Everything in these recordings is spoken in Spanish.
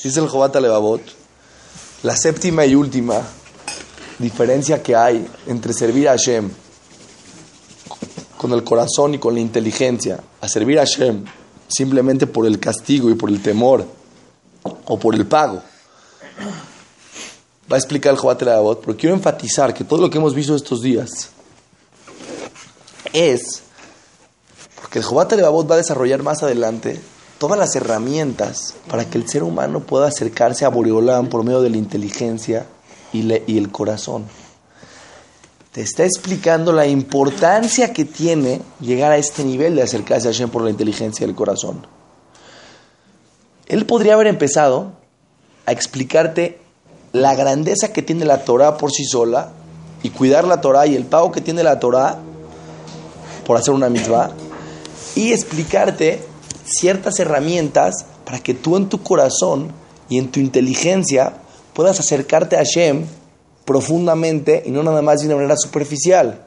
Si es el Jobat Levavot, la séptima y última diferencia que hay entre servir a Hashem con el corazón y con la inteligencia, a servir a Hashem simplemente por el castigo y por el temor o por el pago. Va a explicar el Jobat Levavot, pero quiero enfatizar que todo lo que hemos visto estos días es porque el Jobat Levavot va a desarrollar más adelante todas las herramientas para que el ser humano pueda acercarse a Boreolam por medio de la inteligencia y, y el corazón. Te está explicando la importancia que tiene llegar a este nivel de acercarse a Hashem por la inteligencia y el corazón. Él podría haber empezado a explicarte la grandeza que tiene la Torah por sí sola y cuidar la Torah y el pago que tiene la Torah por hacer una mitzvah y explicarte ciertas herramientas para que tú en tu corazón y en tu inteligencia puedas acercarte a Hashem profundamente y no nada más de una manera superficial.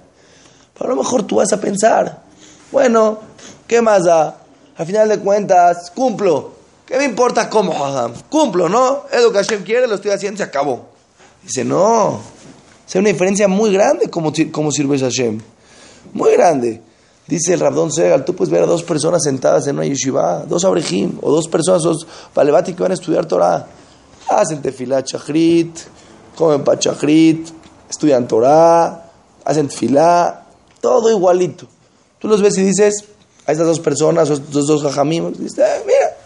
Pero a lo mejor tú vas a pensar, bueno, ¿qué más da? Al final de cuentas, cumplo. ¿Qué me importa cómo, Cumplo, ¿no? Es lo que Hashem quiere, lo estoy haciendo, se acabó. Dice, no. Es una diferencia muy grande cómo, cómo sirves a Hashem. Muy grande. Dice el Rabdón Segal, tú puedes ver a dos personas sentadas en una yeshiva, dos abrejim, o dos personas, dos balebati que van a estudiar Torah. Hacen tefilat chachrit, comen pachachrit, estudian Torah, hacen tefilá, todo igualito. Tú los ves y dices, a estas dos personas, a estos dos jajamim, dices, eh, mira,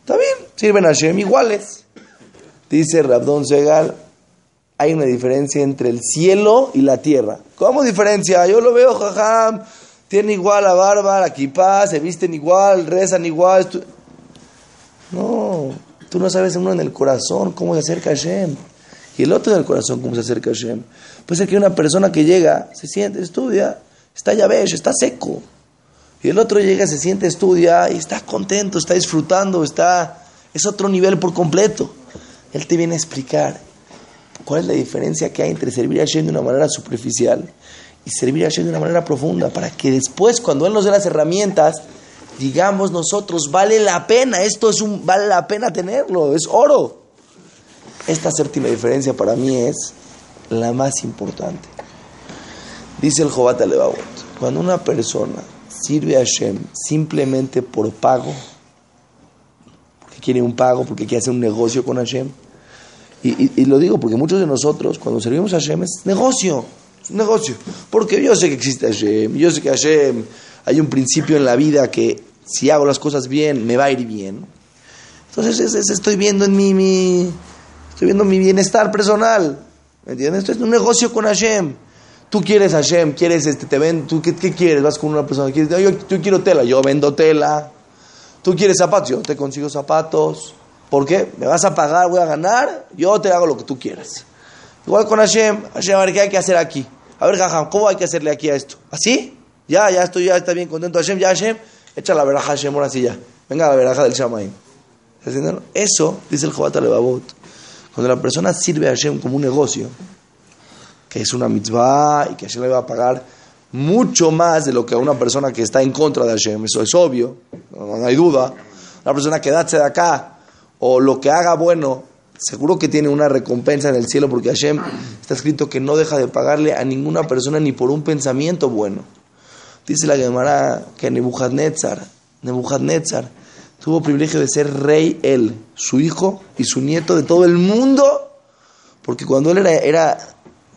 está bien, sirven a Shem iguales. Dice Rabdón Segal, hay una diferencia entre el cielo y la tierra. ¿Cómo diferencia? Yo lo veo, jajam tienen igual la barba, la kippah, se visten igual, rezan igual. No, tú no sabes uno en el corazón cómo se acerca a Hashem. Y el otro en el corazón cómo se acerca a Hashem. Puede ser que una persona que llega, se siente, estudia, está ya está seco. Y el otro llega, se siente, estudia y está contento, está disfrutando, está es otro nivel por completo. Él te viene a explicar cuál es la diferencia que hay entre servir a Hashem de una manera superficial y servir a Hashem de una manera profunda, para que después, cuando Él nos dé las herramientas, digamos nosotros, vale la pena, esto es un, vale la pena tenerlo, es oro. Esta séptima diferencia para mí es la más importante. Dice el Jobat Alevabot, cuando una persona sirve a Hashem simplemente por pago, porque quiere un pago, porque quiere hacer un negocio con Hashem, y, y lo digo porque muchos de nosotros, cuando servimos a Hashem, es negocio. Es negocio. Porque yo sé que existe Hashem, yo sé que Hashem hay un principio en la vida que si hago las cosas bien, me va a ir bien. Entonces estoy viendo en mi, mi, estoy viendo mi bienestar personal. ¿Me entiendes? Esto es un negocio con Hashem. Tú quieres Hashem, quieres este, te ven, tú qué, quieres, vas con una persona, quieres, yo, yo quiero tela, yo vendo tela. Tú quieres zapatos, yo te consigo zapatos. ¿Por qué? Me vas a pagar, voy a ganar, yo te hago lo que tú quieras. Igual con Hashem, Hashem, a ver, ¿qué hay que hacer aquí? A ver, Jajam, ¿cómo hay que hacerle aquí a esto? ¿Así? Ya, ya estoy, ya está bien contento Hashem, ya Hashem, echa la veraja Hashem, ahora sí ya. Venga la veraja del Shamaim. Eso, dice el Jobat Alevabot, cuando la persona sirve a Hashem como un negocio, que es una mitzvah y que Hashem le va a pagar mucho más de lo que a una persona que está en contra de Hashem, eso es obvio, no, hay duda. Una persona que da de acá o lo que haga bueno seguro que tiene una recompensa en el cielo porque Hashem está escrito que no deja de pagarle a ninguna persona ni por un pensamiento bueno. Dice la Gemara que Nebuchadnezzar, Nebuchadnezzar tuvo privilegio de ser rey él, su hijo y su nieto de todo el mundo, porque cuando él era, era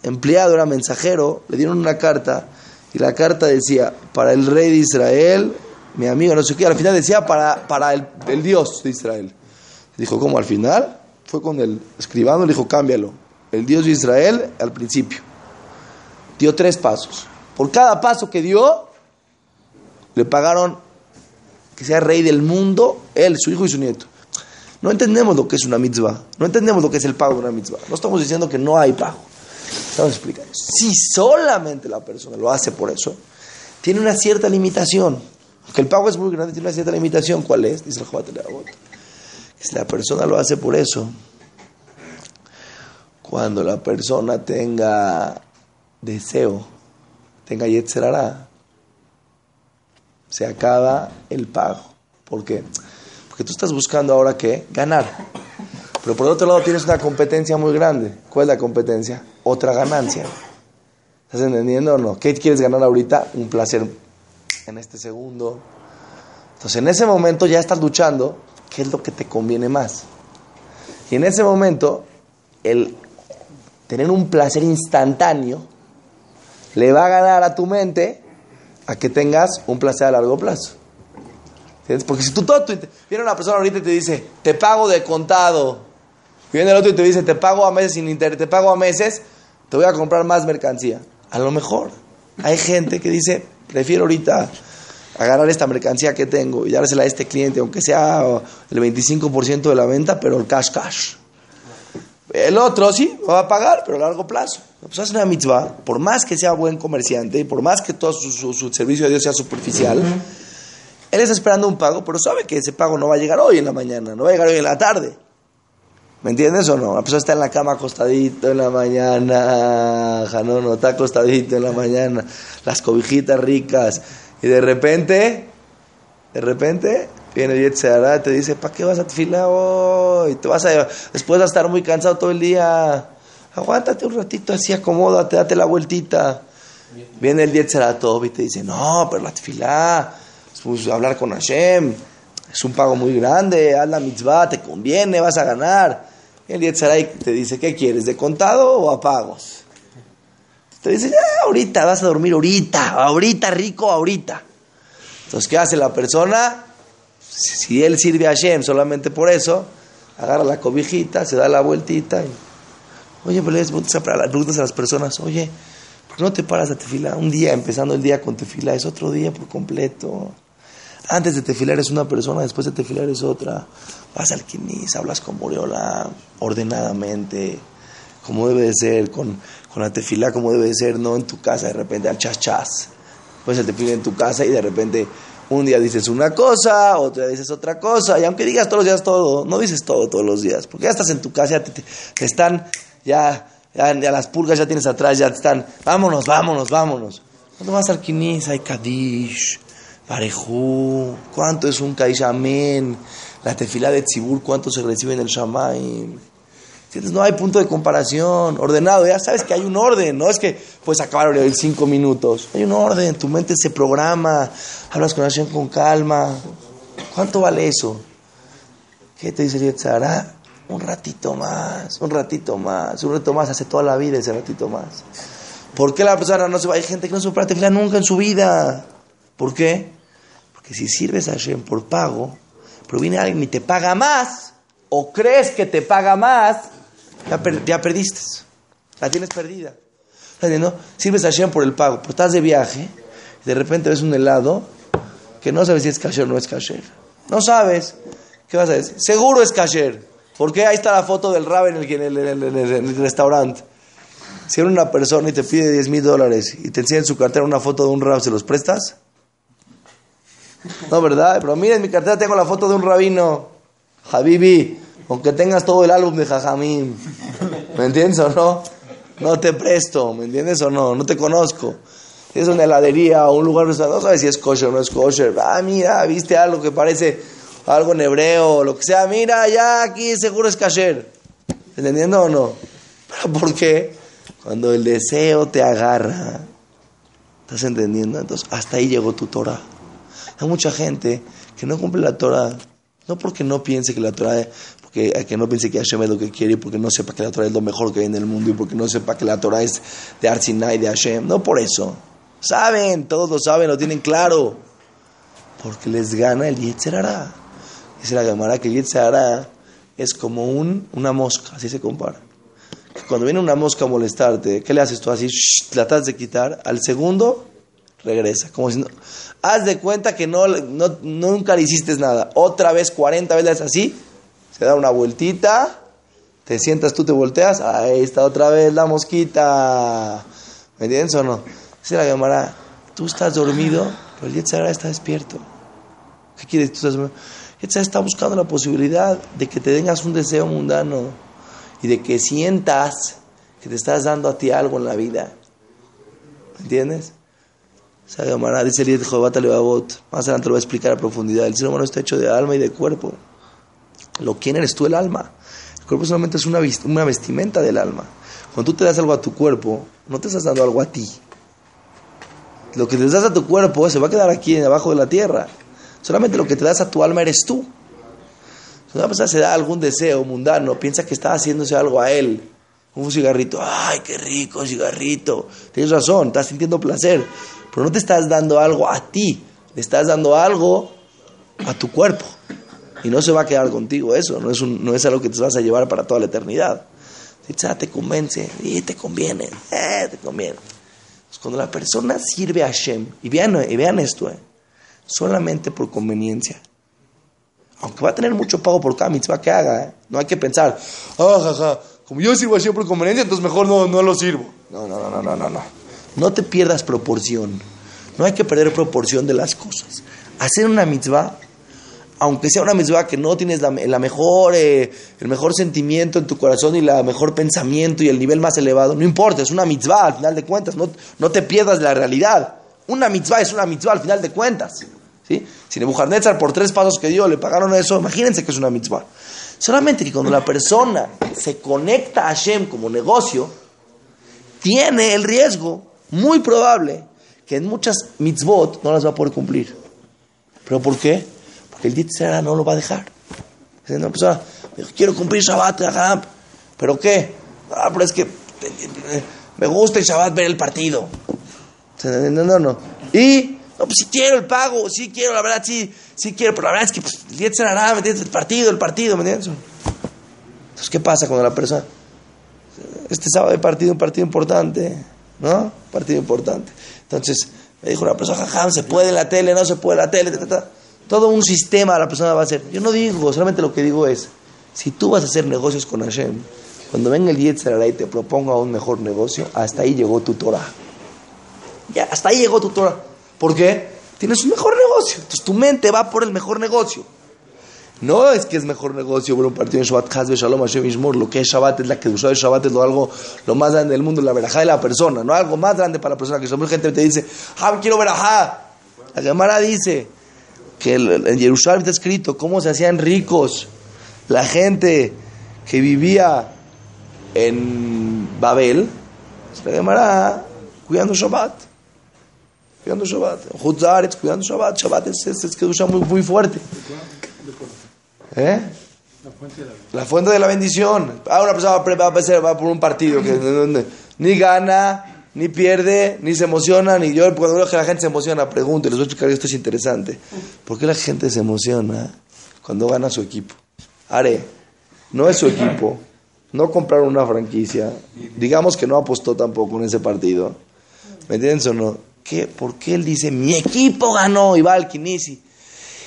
empleado, era mensajero, le dieron una carta y la carta decía, para el rey de Israel, mi amigo, no sé qué, al final decía para, para el, el Dios de Israel. Dijo, ¿cómo al final? Fue con el escribano y le dijo, cámbialo. El Dios de Israel al principio. Dio tres pasos. Por cada paso que dio, le pagaron que sea rey del mundo, él, su hijo y su nieto. No entendemos lo que es una mitzvah. No entendemos lo que es el pago de una mitzvah. No estamos diciendo que no hay pago. Estamos explicando. Si solamente la persona lo hace por eso, tiene una cierta limitación. Aunque el pago es muy grande, tiene una cierta limitación. ¿Cuál es? Dice el si la persona lo hace por eso, cuando la persona tenga deseo, tenga yetzerara, se acaba el pago. ¿Por qué? Porque tú estás buscando ahora qué? Ganar. Pero por otro lado tienes una competencia muy grande. ¿Cuál es la competencia? Otra ganancia. ¿Estás entendiendo o no? ¿Qué quieres ganar ahorita? Un placer en este segundo. Entonces en ese momento ya estás luchando. ¿Qué es lo que te conviene más? Y en ese momento, el tener un placer instantáneo le va a ganar a tu mente a que tengas un placer a largo plazo. Porque si tú todo, viene una persona ahorita y te dice, te pago de contado, viene el otro y te dice, te pago a meses sin interés, te pago a meses, te voy a comprar más mercancía. A lo mejor hay gente que dice, prefiero ahorita agarrar esta mercancía que tengo y dársela a este cliente, aunque sea el 25% de la venta, pero el cash cash. El otro sí, va a pagar, pero a largo plazo. Pues hace una mitzvah, por más que sea buen comerciante y por más que todo su, servicio a Dios sea superficial, él está esperando un pago, pero sabe que ese pago no va a llegar hoy en la mañana, no va a llegar hoy en la tarde. ¿Me entiendes o no? La persona está en la cama acostadito en la mañana, no, no, está acostadito en la mañana, las cobijitas ricas, y de repente, de repente, viene el y te dice, ¿para qué vas a fila hoy? Te vas a, después vas a estar muy cansado todo el día. Aguántate un ratito así, acomódate, date la vueltita. Viene el Yetzeratob y te dice, no, pero la tefilá, pues, hablar con Hashem, es un pago muy grande, haz la mitzvah, te conviene, vas a ganar. El Yetzeray te dice, ¿qué quieres, de contado o a pagos? Te dice, ya, ahorita vas a dormir, ahorita, ahorita, rico, ahorita. Entonces, ¿qué hace la persona? Si él sirve a Hashem solamente por eso, agarra la cobijita, se da la vueltita y, oye, pues le preguntas a las personas, oye, ¿por qué no te paras a tefila? Un día, empezando el día con tefila, es otro día por completo. Antes de tefilar es una persona, después de tefilar es otra. Vas al quinis, hablas con Moreola ordenadamente, como debe de ser, con, con la tefilá como debe de ser, no en tu casa de repente al chas chas. Pues el tefilá en tu casa y de repente un día dices una cosa, otro día dices otra cosa, y aunque digas todos los días todo, no dices todo todos los días, porque ya estás en tu casa, ya te, están, ya, ya, las pulgas ya tienes atrás, ya te están, vámonos, vámonos, vámonos. Cuando vas al quinis hay Kadish, Parejú, ¿cuánto es un Kaish Amén? La tefilá de Tzibur, ¿cuánto se recibe en el Shamaim? No hay punto de comparación, ordenado, ya sabes que hay un orden, no es que puedes acabar en cinco minutos, hay un orden, tu mente se programa, hablas con Hashem con calma. ¿Cuánto vale eso? ¿Qué te dice Yetzara? Un ratito más, un ratito más, un ratito más, hace toda la vida ese ratito más. ¿Por qué la persona no se va? Hay gente que no se para tefila nunca en su vida. ¿Por qué? Porque si sirves a Hashem por pago, pero viene alguien y te paga más, o crees que te paga más, ya, perdiste. La tienes perdida. ¿no? Sirves a Hashem por el pago, pero estás de viaje y de repente ves un helado que no sabes si es kasher o no es kasher. No sabes. ¿Qué vas a decir? Seguro es kasher. Porque ahí está la foto del rab en el, en el, restaurante. Si eres una persona y te pide 10 mil dólares y te enseña en su cartera una foto de un rab, ¿se los prestas? No, ¿verdad? Pero mira, en mi cartera tengo la foto de un rabino. Habibi, aunque tengas todo el álbum de Jajamín, ¿me entiendes o no? No te presto, ¿me entiendes o no? No te conozco. Es una heladería o un lugar, no sabes si es kosher o no es kosher. Ah, mira, viste algo que parece algo en hebreo lo que sea. Mira, ya aquí seguro es kasher. ¿Entendiendo o no? ¿Pero por qué? Cuando el deseo te agarra. ¿Estás entendiendo? Entonces, hasta ahí llegó tu Torah. Hay mucha gente que no cumple la Torah, no porque no piense que la Torah que, que no piense que Hashem es lo que quiere y porque no sepa que la Torah es lo mejor que hay en el mundo y porque no sepa que la Torah es de Arsinai, de Hashem. No por eso. Saben, todos lo saben, lo tienen claro. Porque les gana el Yetzerara. Dice la Gemara que el Yetzerara es como un, una mosca, así se compara. Cuando viene una mosca a molestarte, ¿qué le haces tú así? tratas de quitar. Al segundo, regresa. Como si no. Haz de cuenta que no, no, nunca le hiciste nada. Otra vez, 40 veces así, se da una vueltita, te sientas, tú te volteas, ahí está otra vez la mosquita. ¿Me entiendes o no? Dice la Gemara, tú estás dormido, pero el Yetzirah está despierto. ¿Qué quieres? Tú estás dormido. está buscando la posibilidad de que te tengas un deseo mundano y de que sientas que te estás dando a ti algo en la vida. ¿Me entiendes? Esa Gemara dice el Jehová Más adelante lo voy a explicar a profundidad. El ser humano está hecho de alma y de cuerpo. Lo quién eres tú el alma. El cuerpo solamente es una, una vestimenta del alma. Cuando tú te das algo a tu cuerpo, no te estás dando algo a ti. Lo que te das a tu cuerpo se va a quedar aquí abajo de la tierra. Solamente lo que te das a tu alma eres tú. Si una persona se da algún deseo mundano, piensa que está haciéndose algo a él. Un cigarrito, ay, qué rico cigarrito. Tienes razón, estás sintiendo placer. Pero no te estás dando algo a ti, le estás dando algo a tu cuerpo. Y no se va a quedar contigo eso, no es, no es algo que te vas a llevar para toda la eternidad. Ah, te convence, y te conviene, eh, te conviene. Pues cuando la persona sirve a Hashem, y vean, y vean esto, eh, solamente por conveniencia, aunque va a tener mucho pago por cada mitzvah que haga, eh, no hay que pensar, ah, como yo sirvo a Hashem por conveniencia, entonces mejor no, no lo sirvo. No, no, no, no, no, no. No te pierdas proporción. No hay que perder proporción de las cosas. Hacer una mitzvah aunque sea una mitzvah que no tienes la, mejor, eh, el mejor sentimiento en tu corazón y el mejor pensamiento y el nivel más elevado, no importa, es una mitzvah al final de cuentas, no, no te pierdas la realidad. Una mitzvah es una mitzvah al final de cuentas. ¿sí? Si Nebuchadnezzar por tres pasos que dio le pagaron eso, imagínense que es una mitzvah. Solamente que cuando la persona se conecta a Hashem como negocio, tiene el riesgo muy probable que en muchas mitzvot no las va a poder cumplir. ¿Pero por qué? el Yitzhara no lo va a dejar. Una persona, quiero cumplir Shabbat, ¿pero qué? Ah, pero es que me gusta el Shabbat ver el partido. No, no, no. Y, no, pues si quiero el pago, sí quiero, la verdad, sí, sí quiero, pero la verdad es que pues, el Yitzhara, ¿me entiendes? El partido, el partido, ¿me entiendes? Entonces, ¿qué pasa cuando la persona, este sábado hay partido, un partido importante, ¿no? Partido importante. Entonces, me dijo una persona, jajam, ¿se puede la tele? ¿No se puede la tele? Todo un sistema la persona va a hacer. Yo no digo, solamente lo que digo es, si tú vas a hacer negocios con Hashem, cuando venga el Yetzirah y te proponga un mejor negocio, hasta ahí llegó tu Torah. Ya, hasta ahí llegó tu Torah. ¿Por qué? Tienes un mejor negocio. Entonces tu mente va por el mejor negocio. No es que es mejor negocio ver un partido en Shabbat, Hazbe Shalom, Hashem. Lo que es Shabbat es la que usó el Shabbat, es lo, algo, lo más grande del mundo, la verajá de la persona. No algo más grande para la persona. Que mucha gente te dice, ah, quiero verajá. La Gemara dice, que en Jerusalén está escrito cómo se hacían ricos la gente que vivía en Babel, se llamará cuidando Shabbat. Cuidando Shabbat. Hutzaretz, cuidando Shabbat. Shabbat es, es, es que usa muy, muy fuerte. ¿Eh? La fuente de la bendición. Ahora una persona va, a va por un partido que ni gana, ni pierde, ni se emociona, ni yo cuando veo que la gente se emociona, pregunto, les voy a esto es interesante. ¿Por qué la gente se emociona cuando gana su equipo? Are, no es su equipo, no compraron una franquicia, digamos que no apostó tampoco en ese partido. ¿Me entiendes o no? ¿Qué? ¿Por qué él dice, mi equipo ganó y va al?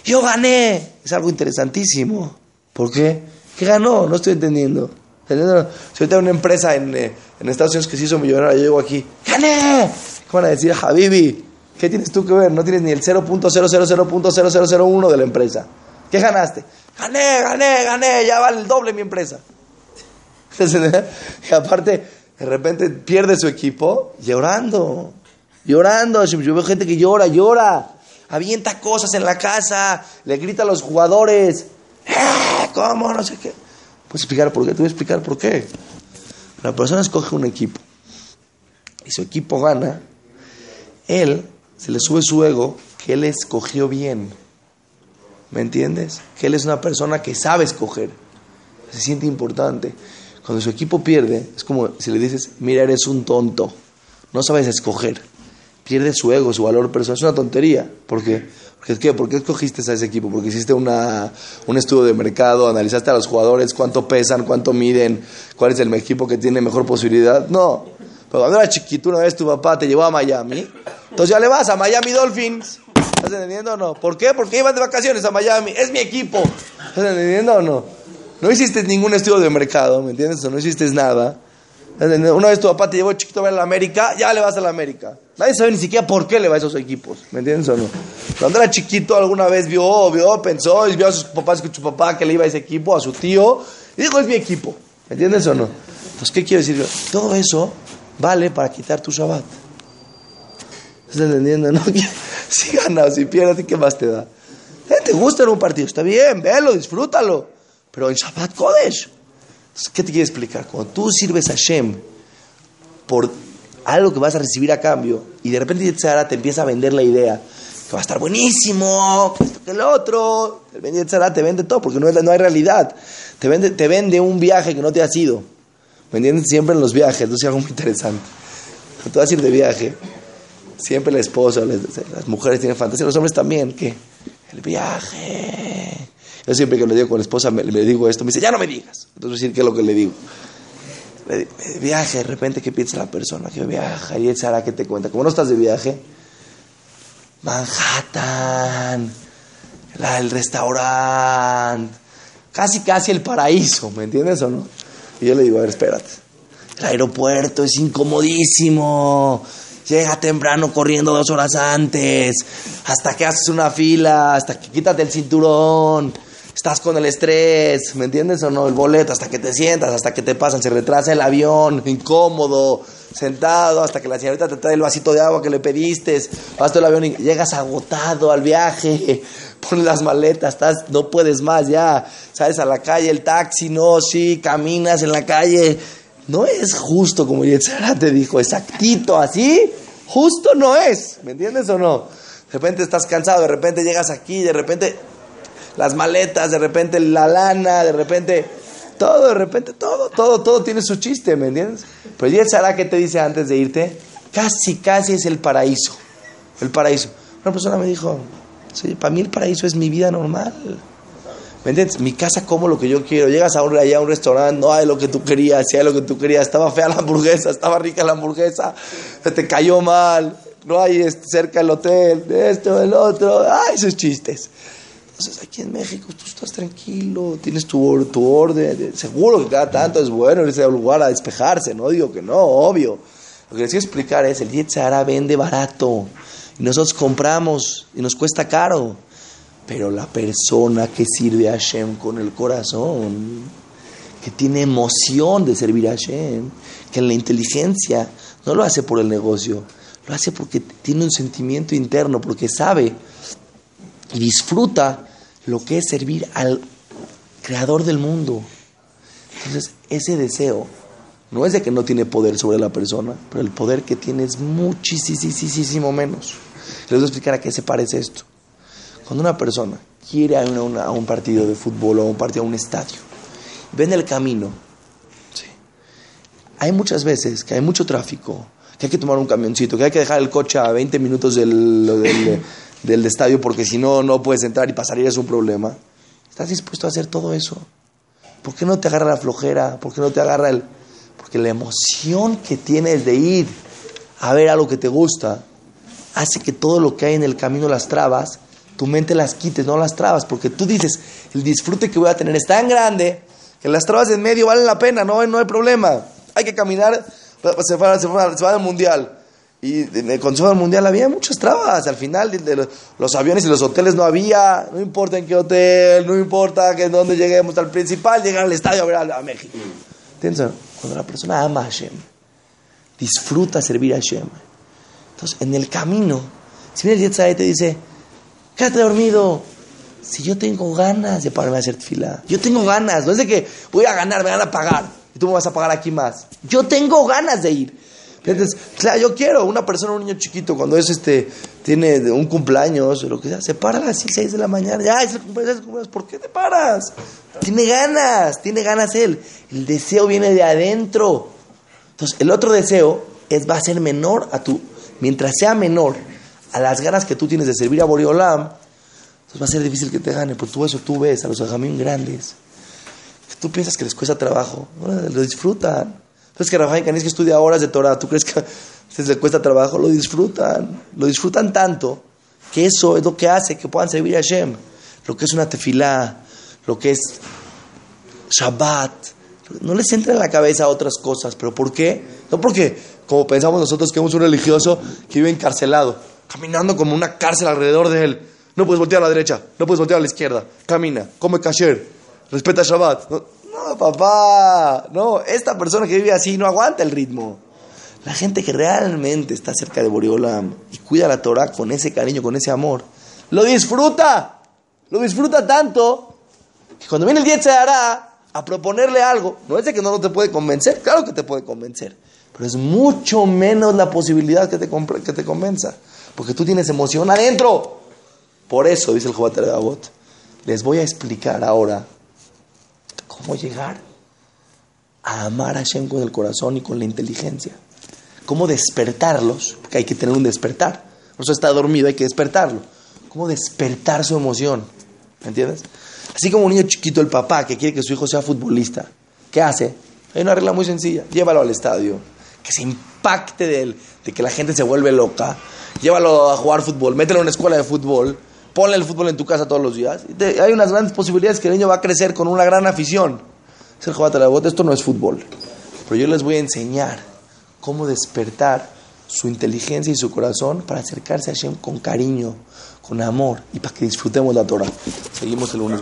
Yo gané. Es algo interesantísimo. ¿Por qué? ¿Qué ganó? No estoy entendiendo. Si yo tengo una empresa en, eh, en, Estados Unidos que se hizo millonaria, yo llego aquí, ¡gané! ¿Cómo van a decir, Habibi? ¿Qué tienes tú que ver? No tienes ni el 0.000.0001 de la empresa. ¿Qué ganaste? Gané, gané, gané, ya vale el doble mi empresa. y aparte, de repente pierde su equipo llorando, llorando. Yo veo gente que llora, llora, avienta cosas en la casa, le grita a los jugadores, ¡Eh! ¿cómo? No sé qué. ¿Puedes explicar por qué? Te voy a explicar por qué. La persona escoge un equipo y su equipo gana, él se le sube su ego que él escogió bien. ¿Me entiendes? Que él es una persona que sabe escoger. Se siente importante. Cuando su equipo pierde, es como si le dices, mira, eres un tonto. No sabes escoger. Pierde su ego, su valor personal. Es una tontería. ¿Por qué? ¿Qué? ¿Por qué escogiste a ese equipo? Porque hiciste una, un estudio de mercado, analizaste a los jugadores, cuánto pesan, cuánto miden, cuál es el equipo que tiene mejor posibilidad. No. Pero cuando era chiquito, una vez tu papá te llevó a Miami, entonces ya le vas a Miami Dolphins. ¿Estás entendiendo o no? ¿Por qué? Porque ibas de vacaciones a Miami. Es mi equipo. ¿Estás entendiendo o no? No hiciste ningún estudio de mercado, ¿me entiendes? O no hiciste nada. Una vez tu papá te llevó chiquito a ver a la América, ya le vas a la América. Nadie sabe ni siquiera por qué le va a esos equipos, ¿me entiendes o no? Cuando era chiquito alguna vez vio, vio, pensó y vio a sus papás que su papá que le iba a ese equipo, a su tío, y dijo, es mi equipo, ¿me entiendes o no? Entonces, ¿qué quiero decir? Todo eso vale para quitar tu Shabbat. ¿Estás entendiendo? No? Si ganas, si pierdes, ¿qué más te da? ¿Te gusta en un partido? Está bien, velo, disfrútalo. pero en Shabbat Kodesh. ¿Qué te quiere explicar? Cuando tú sirves a Hashem por algo que vas a recibir a cambio y de repente te empieza a vender la idea que va a estar buenísimo, que esto que el otro, el Yetzara te vende todo porque no, no hay realidad. Te vende, te vende un viaje que no te ha sido. ¿Me entiendes? Siempre en los viajes, eso es algo muy interesante. Cuando tú vas a ir de viaje, siempre la esposa, las mujeres tienen fantasía, los hombres también, que el viaje. Yo siempre que le digo con la esposa, me, digo esto, me dice, ya no me digas. Entonces, decir qué es lo que le digo. viaje, de repente, ¿qué piensa la persona? Que viaja, y él hará que te cuenta. Como no estás de viaje, Manhattan, el restaurante, casi, casi el paraíso, ¿me entiendes o no? Y yo le digo, a ver, espérate. El aeropuerto es incomodísimo. Llega temprano corriendo dos horas antes. Hasta que haces una fila. Hasta que quítate el cinturón. Estás con el estrés. ¿Me entiendes o no? El boleto. Hasta que te sientas. Hasta que te pasan. Se retrasa el avión. Incómodo. Sentado. Hasta que la señorita te trae el vasito de agua que le pediste. Vas todo el avión y llegas agotado al viaje. Pones las maletas. Estás, no puedes más ya. Sales a la calle. El taxi. No, sí. Caminas en la calle no es justo como Yetzara te dijo, exactito, así, justo no es, ¿me entiendes o no? De repente estás cansado, de repente llegas aquí, de repente las maletas, de repente la lana, de repente todo, de repente todo, todo, todo tiene su chiste, ¿me entiendes? Pero Yetzara, ¿qué te dice antes de irte? Casi, casi es el paraíso, el paraíso. Una persona me dijo, sí, para mí el paraíso es mi vida normal. ¿Me entiendes? Mi casa como lo que yo quiero. Llegas a un, allá un restaurante, no hay lo que tú querías, si hay lo que tú querías. Estaba fea la hamburguesa, estaba rica la hamburguesa, se te cayó mal, no hay este, cerca el hotel, esto, el otro. Ay, esos chistes. Entonces aquí en México tú estás tranquilo, tienes tu, tu orden, seguro que cada tanto es bueno irse a un lugar a despejarse, no digo que no, obvio. Lo que les quiero explicar es, el Yetzara vende barato y nosotros compramos y nos cuesta caro. Pero la persona que sirve a Hashem con el corazón, que tiene emoción de servir a Hashem, que en la inteligencia no lo hace por el negocio, lo hace porque tiene un sentimiento interno, porque sabe y disfruta lo que es servir al creador del mundo. Entonces, ese deseo no es de que no tiene poder sobre la persona, pero el poder que tiene es muchísimo menos. Les voy a explicar a qué se parece esto. Cuando una persona quiere ir a, un partido de fútbol o a un partido a un estadio, ve en el camino, hay muchas veces que hay mucho tráfico, que hay que tomar un camioncito, que hay que dejar el coche a 20 minutos del, del, estadio porque si no, no puedes entrar y pasar y es un problema. ¿Estás dispuesto a hacer todo eso? ¿Por qué no te agarra la flojera? ¿Por qué no te agarra el...? Porque la emoción que tienes de ir a ver algo que te gusta hace que todo lo que hay en el camino, las trabas, tu mente las quites, no las trabas, porque tú dices, el disfrute que voy a tener es tan grande que las trabas en medio valen la pena, no, no hay problema. Hay que caminar, se va, se al mundial. Y se fue al mundial había muchas trabas. Al final de, los, aviones y los hoteles no había, no importa en qué hotel, no importa que dónde lleguemos al principal, llegar al estadio a ver a, México. Cuando la persona ama a Hashem, disfruta servir a Hashem. Entonces, en el camino, si viene el y te dice, quédate dormido. Si yo tengo ganas de pararme a hacer fila, yo tengo ganas, no es de que voy a ganar, me van a pagar y tú me vas a pagar aquí más. Yo tengo ganas de ir. Claro, yo quiero, una persona, un niño chiquito, cuando es este, tiene un cumpleaños, o lo que sea, se para a las 6 de la mañana, ya, es cumpleaños, cumpleaños, ¿por qué te paras? Tiene ganas, tiene ganas él. El deseo viene de adentro. Entonces, el otro deseo es, va a ser menor a tu, mientras sea menor, a las ganas que tú tienes de servir a Boreolam, entonces va a ser difícil que te gane, porque tú eso tú ves a los ajamín grandes, tú piensas que les cuesta trabajo, lo disfrutan. Entonces que Rafael Canis que estudia horas de Torah, ¿tú crees que les cuesta trabajo? Lo disfrutan, lo disfrutan tanto que eso es lo que hace que puedan servir a Hashem. Lo que es una tefilá, lo que es Shabbat, no les entra en la cabeza otras cosas, pero ¿por qué? No porque, como pensamos nosotros que somos un religioso que vive encarcelado caminando como una cárcel alrededor de él. No puedes voltear a la derecha, no puedes voltear a la izquierda. Camina, come kasher, respeta Shabbat. Papá, no, esta persona que vive así no aguanta el ritmo. La gente que realmente está cerca de Boriolam y cuida la Torah con ese cariño, con ese amor, lo disfruta, lo disfruta tanto cuando viene el día se hará a proponerle algo, no es de que no, no te puede convencer, claro que te puede convencer, pero es mucho menos la posibilidad que te, que te convenza, porque tú tienes emoción adentro. Por eso, dice el Jobat les voy a explicar ahora cómo llegar a amar a Hashem con el corazón y con la inteligencia. Cómo despertarlos, porque hay que tener un despertar. No eso está dormido, hay que despertarlo. Cómo despertar su emoción. ¿Me entiendes? Así como un niño chiquito, el papá que quiere que su hijo sea futbolista, ¿qué hace? Hay una regla muy sencilla. Llévalo al estadio. Que se impacte de él, de que la gente se vuelve loca. Llévalo a jugar fútbol, mételo en una escuela de fútbol, ponle el fútbol en tu casa todos los días. hay unas grandes posibilidades que el niño va a crecer con una gran afición. Es el Jobat esto no es fútbol. Pero yo les voy a enseñar cómo despertar su inteligencia y su corazón para acercarse a Hashem con cariño, con amor y para que disfrutemos la Torah. Seguimos el lunes.